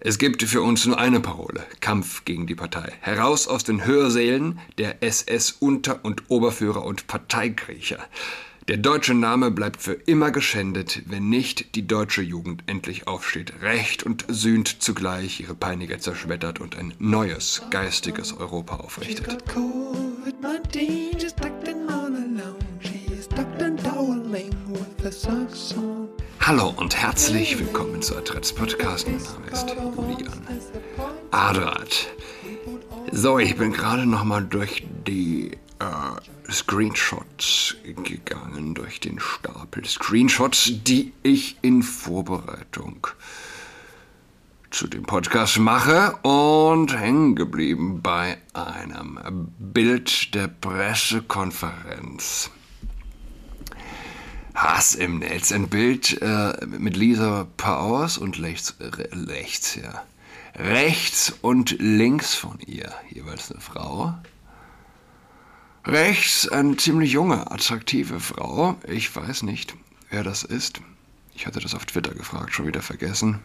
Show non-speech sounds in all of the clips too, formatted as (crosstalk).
Es gibt für uns nur eine Parole: Kampf gegen die Partei. Heraus aus den Hörsälen der SS-Unter- und Oberführer und Parteikriecher. Der deutsche Name bleibt für immer geschändet, wenn nicht die deutsche Jugend endlich aufsteht, recht und sühnt zugleich ihre Peiniger zerschmettert und ein neues, geistiges Europa aufrichtet. Hallo und herzlich willkommen zu Adrets Podcast. Mein Name ist Julian Adrat. So, ich bin gerade nochmal durch die äh, Screenshots gegangen, durch den Stapel Screenshots, die ich in Vorbereitung zu dem Podcast mache und hängen geblieben bei einem Bild der Pressekonferenz. Hass im Netz. Ein Bild äh, mit Lisa Powers und rechts, rechts, ja. Rechts und links von ihr jeweils eine Frau. Rechts eine ziemlich junge, attraktive Frau. Ich weiß nicht, wer das ist. Ich hatte das auf Twitter gefragt, schon wieder vergessen.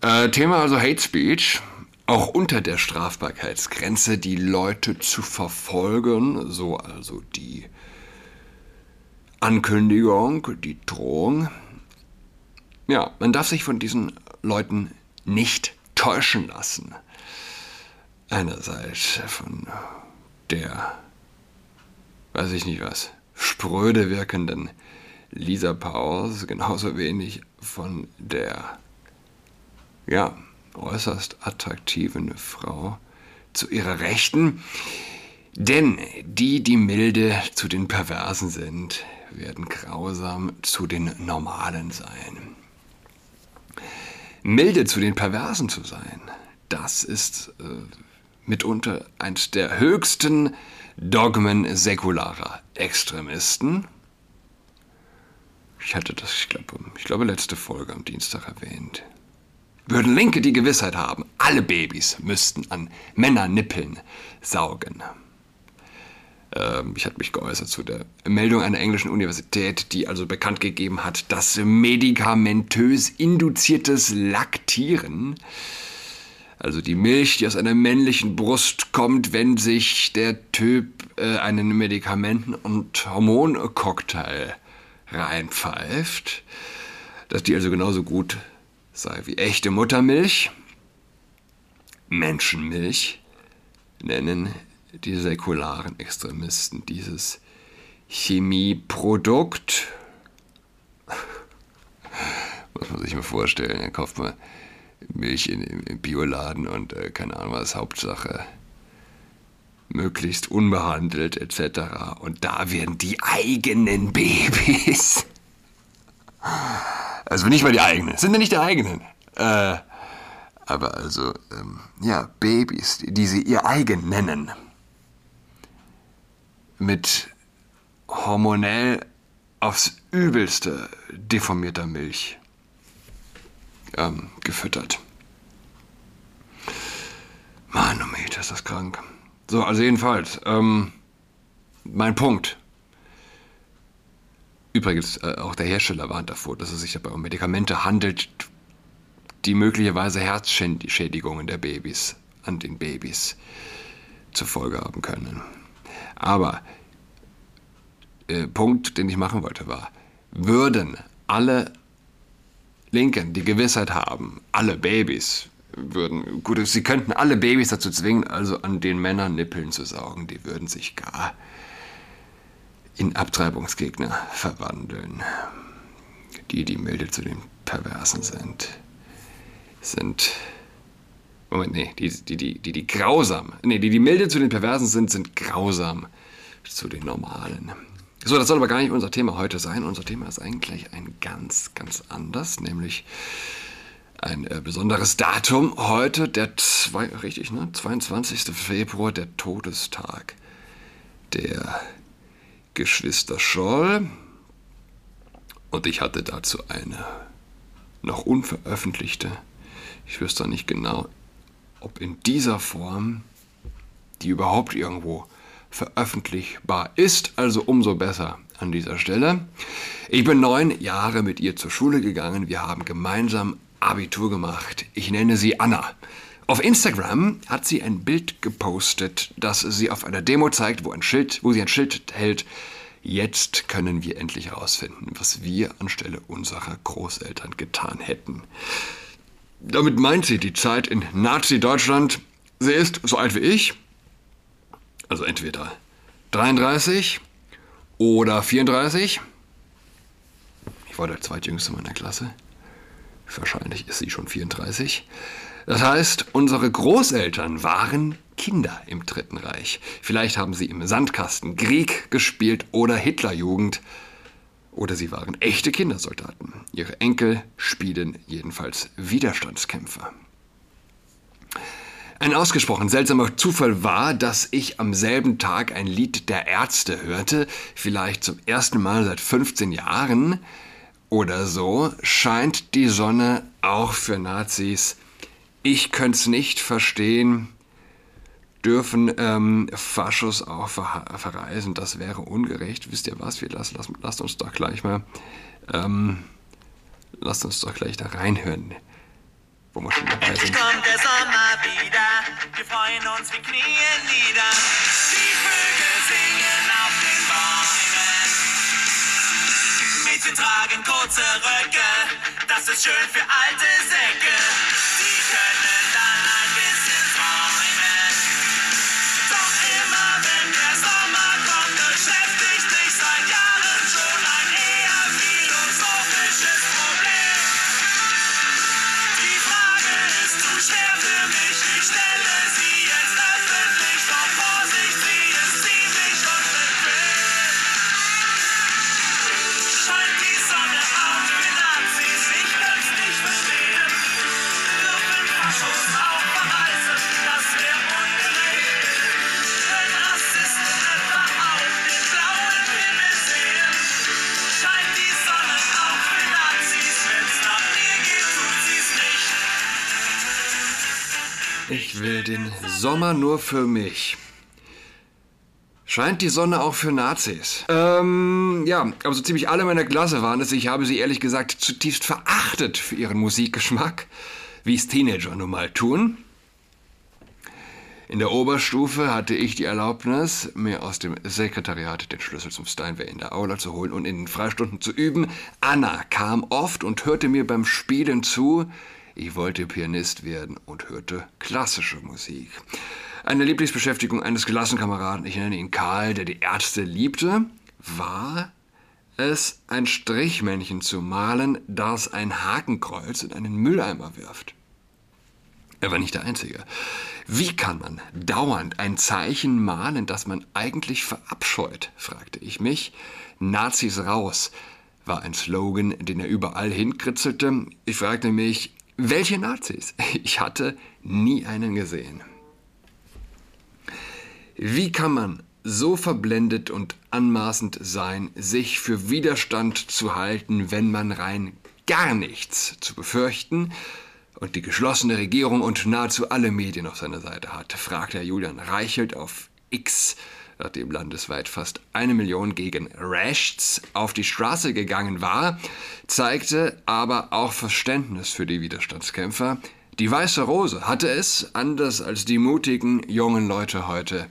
Äh, Thema also Hate Speech. Auch unter der Strafbarkeitsgrenze die Leute zu verfolgen, so also die Ankündigung, die Drohung. Ja, man darf sich von diesen Leuten nicht täuschen lassen. Einerseits von der, weiß ich nicht was, spröde wirkenden Lisa Powers, genauso wenig von der, ja, äußerst attraktiven Frau zu ihrer Rechten. Denn die, die milde zu den Perversen sind, werden grausam zu den Normalen sein. Milde zu den Perversen zu sein, das ist äh, mitunter eins der höchsten Dogmen säkularer Extremisten. Ich hatte das, ich glaube, ich glaube, letzte Folge am Dienstag erwähnt. Würden Linke die Gewissheit haben, alle Babys müssten an Männernippeln saugen. Ähm, ich hatte mich geäußert zu der Meldung einer englischen Universität, die also bekannt gegeben hat, dass medikamentös induziertes Laktieren, also die Milch, die aus einer männlichen Brust kommt, wenn sich der Typ äh, einen Medikamenten- und Hormoncocktail reinpfeift, dass die also genauso gut sei wie echte Muttermilch, Menschenmilch, nennen die säkularen Extremisten dieses Chemieprodukt. (laughs) Muss man sich mal vorstellen, er kauft mal Milch in, im Bioladen und äh, keine Ahnung was, Hauptsache möglichst unbehandelt etc. Und da werden die eigenen Babys. (laughs) Also nicht mal die eigenen, sind ja nicht die eigenen. Äh, aber also, ähm, ja, Babys, die sie ihr eigen nennen mit hormonell aufs übelste deformierter Milch ähm, gefüttert. Manometer, ist das krank. So, also jedenfalls, ähm, mein Punkt. Übrigens, äh, auch der Hersteller warnt davor, dass es sich dabei um Medikamente handelt, die möglicherweise Herzschädigungen der Babys an den Babys zur Folge haben können. Aber äh, Punkt, den ich machen wollte, war, würden alle Linken die Gewissheit haben, alle Babys würden, gut, sie könnten alle Babys dazu zwingen, also an den Männern Nippeln zu saugen, die würden sich gar in Abtreibungsgegner verwandeln. Die, die milde zu den Perversen sind, sind Moment, nee, die, die, die, die, die grausam, nee, die, die milde zu den Perversen sind, sind grausam zu den Normalen. So, das soll aber gar nicht unser Thema heute sein. Unser Thema ist eigentlich ein ganz, ganz anders, nämlich ein äh, besonderes Datum. Heute, der zwei, richtig, ne? 22. Februar, der Todestag der Geschwister Scholl. Und ich hatte dazu eine noch unveröffentlichte, ich wüsste nicht genau, ob in dieser Form die überhaupt irgendwo veröffentlichbar ist, also umso besser an dieser Stelle. Ich bin neun Jahre mit ihr zur Schule gegangen. Wir haben gemeinsam Abitur gemacht. Ich nenne sie Anna. Auf Instagram hat sie ein Bild gepostet, das sie auf einer Demo zeigt, wo, ein Schild, wo sie ein Schild hält. Jetzt können wir endlich herausfinden, was wir anstelle unserer Großeltern getan hätten. Damit meint sie die Zeit in Nazi-Deutschland. Sie ist so alt wie ich, also entweder 33 oder 34. Ich war der zweitjüngste meiner Klasse. Wahrscheinlich ist sie schon 34. Das heißt, unsere Großeltern waren Kinder im Dritten Reich. Vielleicht haben sie im Sandkasten Krieg gespielt oder Hitlerjugend. Oder sie waren echte Kindersoldaten. Ihre Enkel spielen jedenfalls Widerstandskämpfer. Ein ausgesprochen seltsamer Zufall war, dass ich am selben Tag ein Lied der Ärzte hörte, vielleicht zum ersten Mal seit 15 Jahren oder so, scheint die Sonne auch für Nazis. Ich könnte es nicht verstehen, dürfen ähm, Faschos auch ver verreisen. Das wäre ungerecht. Wisst ihr was? Wir lassen, lassen, lasst uns doch gleich mal, ähm, lasst uns doch gleich da reinhören. Wo wir schon dabei sind. kommt der Sommer wieder. Wir freuen uns, wir knien nieder. Die Vögel singen auf den Bäumen. Mädchen tragen kurze Röcke. Das ist schön für alte Säcke. Ich will den Sommer nur für mich. Scheint die Sonne auch für Nazis? Ähm, ja, aber so ziemlich alle meiner Klasse waren es. Ich habe sie ehrlich gesagt zutiefst verachtet für ihren Musikgeschmack, wie es Teenager nun mal tun. In der Oberstufe hatte ich die Erlaubnis, mir aus dem Sekretariat den Schlüssel zum Steinway in der Aula zu holen und in den Freistunden zu üben. Anna kam oft und hörte mir beim Spielen zu. Ich wollte Pianist werden und hörte klassische Musik. Eine Lieblingsbeschäftigung eines Klassenkameraden, ich nenne ihn Karl, der die Ärzte liebte, war es, ein Strichmännchen zu malen, das ein Hakenkreuz in einen Mülleimer wirft. Er war nicht der Einzige. Wie kann man dauernd ein Zeichen malen, das man eigentlich verabscheut, fragte ich mich. Nazis raus war ein Slogan, den er überall hinkritzelte. Ich fragte mich, welche Nazis? (laughs) Ich hatte nie einen gesehen. Wie kann man so verblendet und anmaßend sein, sich für Widerstand zu halten, wenn man rein gar nichts zu befürchten und die geschlossene Regierung und nahezu alle Medien auf seiner Seite hat, fragte Herr Julian Reichelt auf X, nachdem landesweit fast eine Million gegen Rechts auf die Straße gegangen war, zeigte aber auch Verständnis für die Widerstandskämpfer. Die Weiße Rose hatte es, anders als die mutigen jungen Leute heute,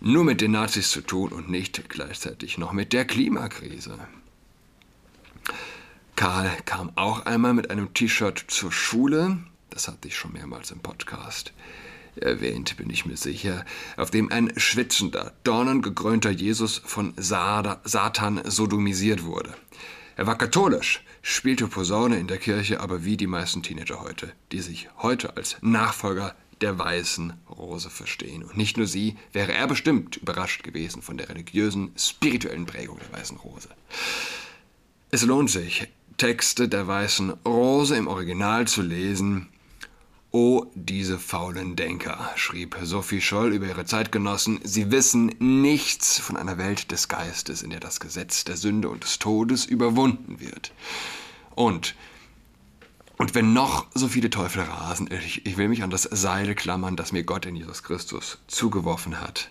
nur mit den Nazis zu tun und nicht gleichzeitig noch mit der Klimakrise. Karl kam auch einmal mit einem T-Shirt zur Schule, das hatte ich schon mehrmals im Podcast erwähnt, bin ich mir sicher, auf dem ein schwitzender, dornengekrönter Jesus von Satan sodomisiert wurde. Er war katholisch, spielte Posaune in der Kirche, aber wie die meisten Teenager heute, die sich heute als Nachfolger der weißen Rose verstehen. Und nicht nur sie, wäre er bestimmt überrascht gewesen von der religiösen, spirituellen Prägung der weißen Rose. Es lohnt sich, Texte der weißen Rose im Original zu lesen. Oh, diese faulen Denker, schrieb Sophie Scholl über ihre Zeitgenossen, sie wissen nichts von einer Welt des Geistes, in der das Gesetz der Sünde und des Todes überwunden wird. Und und wenn noch so viele Teufel rasen, ich, ich will mich an das Seil klammern, das mir Gott in Jesus Christus zugeworfen hat,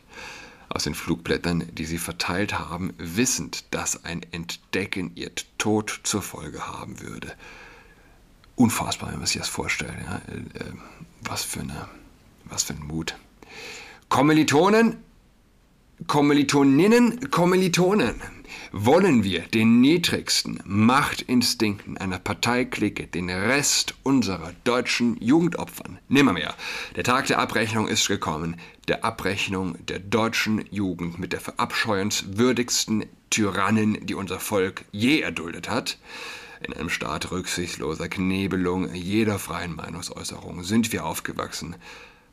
aus den Flugblättern, die sie verteilt haben, wissend, dass ein Entdecken ihr Tod zur Folge haben würde. Unfassbar, wenn man sich das vorstellt. Ja? Äh, was, für eine, was für ein Mut. Kommilitonen, Kommilitoninnen, Kommilitonen. Wollen wir den niedrigsten Machtinstinkten einer Parteiklicke den Rest unserer deutschen Jugendopfern? Nimmermehr. Der Tag der Abrechnung ist gekommen. Der Abrechnung der deutschen Jugend mit der verabscheuenswürdigsten Tyrannen, die unser Volk je erduldet hat. In einem Staat rücksichtsloser Knebelung jeder freien Meinungsäußerung sind wir aufgewachsen.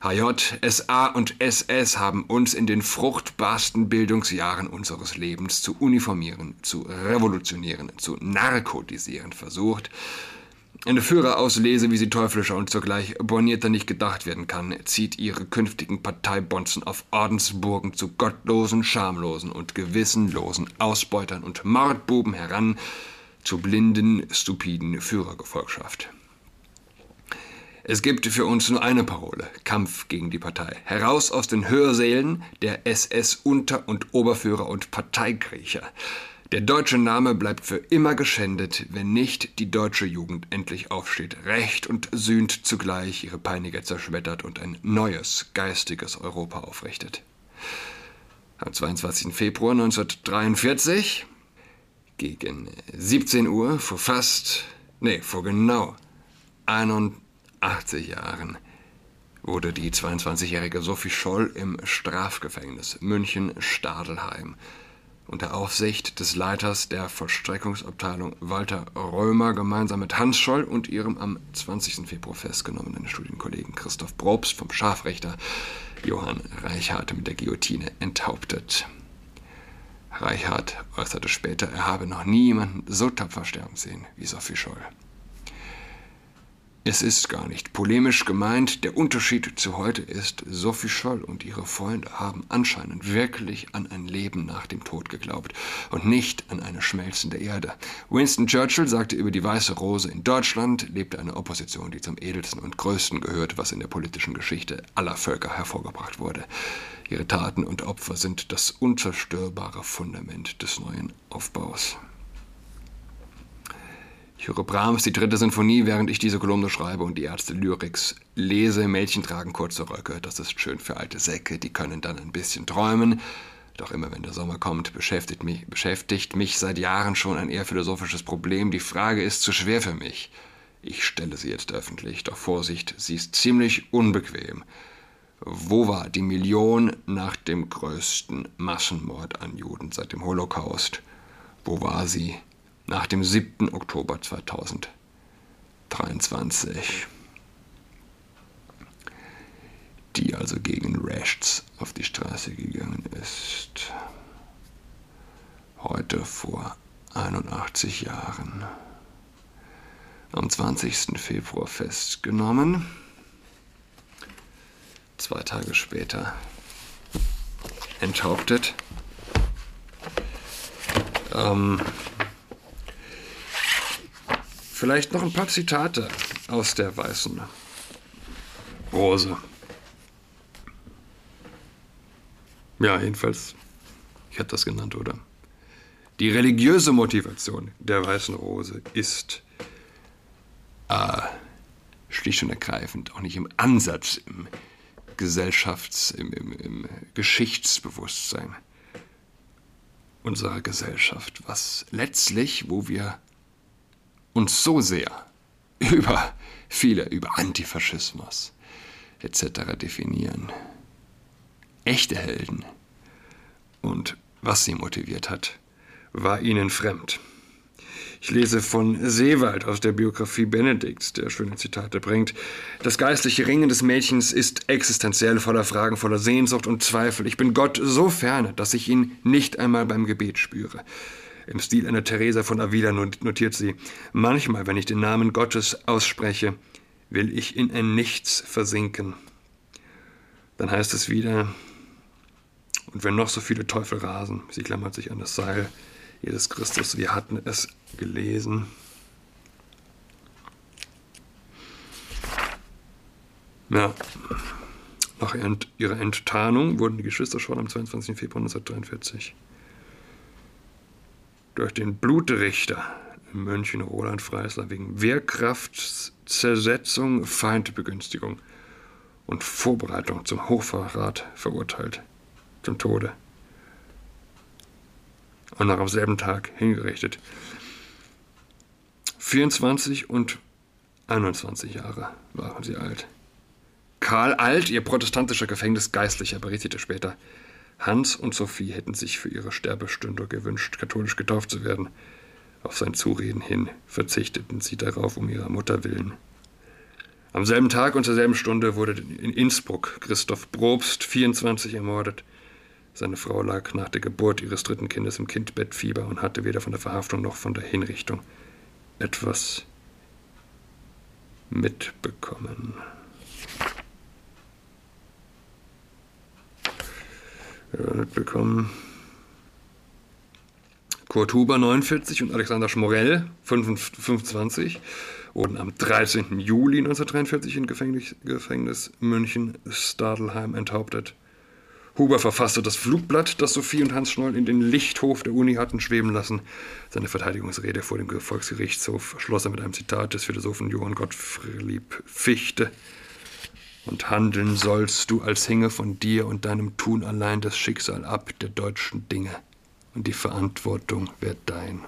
HJ, SA und SS haben uns in den fruchtbarsten Bildungsjahren unseres Lebens zu uniformieren, zu revolutionieren, zu narkotisieren versucht. Eine Führerauslese, wie sie teuflischer und zugleich bornierter nicht gedacht werden kann, zieht ihre künftigen Parteibonzen auf Ordensburgen zu gottlosen, schamlosen und gewissenlosen Ausbeutern und Mordbuben heran, zur blinden, stupiden Führergefolgschaft. Es gibt für uns nur eine Parole: Kampf gegen die Partei. Heraus aus den Hörsälen der SS-Unter- und Oberführer und Parteikriecher. Der deutsche Name bleibt für immer geschändet, wenn nicht die deutsche Jugend endlich aufsteht, recht und sühnt zugleich ihre Peiniger zerschmettert und ein neues, geistiges Europa aufrichtet. Am 22. Februar 1943 gegen 17 Uhr vor fast, nee, vor genau 81 Jahren wurde die 22-jährige Sophie Scholl im Strafgefängnis München-Stadelheim unter Aufsicht des Leiters der Vollstreckungsabteilung Walter Römer gemeinsam mit Hans Scholl und ihrem am 20. Februar festgenommenen Studienkollegen Christoph Probst vom Scharfrichter Johann Reichhardt mit der Guillotine enthauptet. Reichardt äußerte später, er habe noch nie jemanden so tapfer sterben sehen wie Sophie Scholl. Es ist gar nicht polemisch gemeint, der Unterschied zu heute ist, Sophie Scholl und ihre Freunde haben anscheinend wirklich an ein Leben nach dem Tod geglaubt und nicht an eine schmelzende Erde. Winston Churchill sagte über die Weiße Rose, in Deutschland lebte eine Opposition, die zum edelsten und größten gehört, was in der politischen Geschichte aller Völker hervorgebracht wurde. Ihre Taten und Opfer sind das unzerstörbare Fundament des neuen Aufbaus. Ich höre Brahms die dritte Sinfonie, während ich diese Kolumne schreibe und die Ärzte Lyrics lese. Mädchen tragen kurze Röcke, das ist schön für alte Säcke, die können dann ein bisschen träumen. Doch immer wenn der Sommer kommt, beschäftigt mich, beschäftigt mich seit Jahren schon ein eher philosophisches Problem. Die Frage ist zu schwer für mich. Ich stelle sie jetzt öffentlich, doch Vorsicht, sie ist ziemlich unbequem. Wo war die Million nach dem größten Massenmord an Juden seit dem Holocaust? Wo war sie nach dem 7. Oktober 2023? Die also gegen Rechts auf die Straße gegangen ist. Heute vor 81 Jahren. Am 20. Februar festgenommen zwei Tage später enthauptet. Ähm, vielleicht noch ein paar Zitate aus der weißen Rose. Ja, jedenfalls, ich hatte das genannt, oder? Die religiöse Motivation der weißen Rose ist äh, schlicht und ergreifend auch nicht im Ansatz im Gesellschafts-, im, im, im Geschichtsbewusstsein unserer Gesellschaft, was letztlich, wo wir uns so sehr (laughs) über viele, über Antifaschismus etc. definieren. Echte Helden und was sie motiviert hat, war ihnen fremd. Ich lese von Seewald aus der Biografie Benedikts, der schöne Zitate bringt. Das geistliche Ringen des Mädchens ist existenziell voller Fragen, voller Sehnsucht und Zweifel. Ich bin Gott so ferne, dass ich ihn nicht einmal beim Gebet spüre. Im Stil einer Teresa von Avila notiert sie, manchmal, wenn ich den Namen Gottes ausspreche, will ich in ein Nichts versinken. Dann heißt es wieder, und wenn noch so viele Teufel rasen, sie klammert sich an das Seil, Jesus Christus, wir hatten es gelesen. Ja, nach ihrer Enttarnung wurden die Geschwister schon am 22. Februar 1943 durch den Blutrichter in München Roland Freisler wegen Wehrkraftzersetzung, Feindbegünstigung und Vorbereitung zum Hochverrat verurteilt, zum Tode. Und noch am selben Tag hingerichtet. 24 und 21 Jahre waren sie alt. Karl Alt, ihr protestantischer Gefängnisgeistlicher, berichtete später, Hans und Sophie hätten sich für ihre Sterbestunde gewünscht, katholisch getauft zu werden. Auf sein Zureden hin verzichteten sie darauf um ihrer Mutter willen. Am selben Tag und zur selben Stunde wurde in Innsbruck Christoph Probst, 24, ermordet. Seine Frau lag nach der Geburt ihres dritten Kindes im Kindbettfieber und hatte weder von der Verhaftung noch von der Hinrichtung etwas mitbekommen. Mitbekommen. Kurt Huber 49 und Alexander Schmorell 25 wurden am 13. Juli 1943 im Gefängnis, Gefängnis München Stadelheim enthauptet. Huber verfasste das Flugblatt, das Sophie und Hans Schnoll in den Lichthof der Uni hatten schweben lassen. Seine Verteidigungsrede vor dem Volksgerichtshof schloss er mit einem Zitat des Philosophen Johann Gottfried Fichte. Und handeln sollst du, als hinge von dir und deinem Tun allein das Schicksal ab der deutschen Dinge, und die Verantwortung wird dein.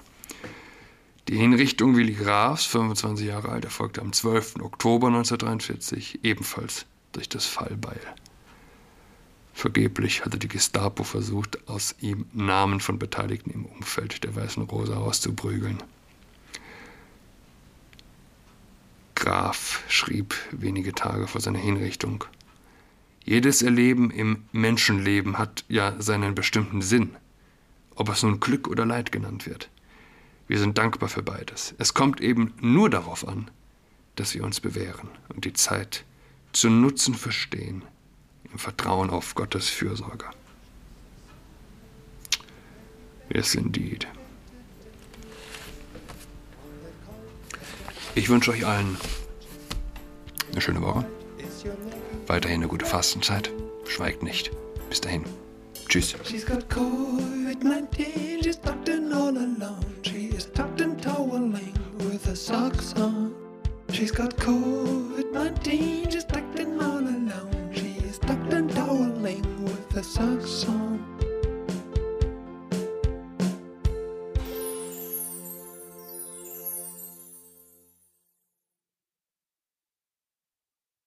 Die Hinrichtung Willi Grafs, 25 Jahre alt, erfolgte am 12. Oktober 1943, ebenfalls durch das Fallbeil. Vergeblich hatte die Gestapo versucht, aus ihm Namen von Beteiligten im Umfeld der Weißen Rose auszuprügeln. Graf schrieb wenige Tage vor seiner Hinrichtung. Jedes Erleben im Menschenleben hat ja seinen bestimmten Sinn, ob es nun Glück oder Leid genannt wird. Wir sind dankbar für beides. Es kommt eben nur darauf an, dass wir uns bewähren und die Zeit zu nutzen verstehen, im Vertrauen auf Gottes Fürsorge. Yes, indeed. Ich wünsche euch allen eine schöne Woche. Weiterhin eine gute Fastenzeit. Schweigt nicht. Bis dahin. Tschüss. She's got COVID-19, she's tucked in all alone. She is tucked in toweling with her socks on. She's got COVID-19, she's tucked in all alone. She is tucked in toweling with her socks on.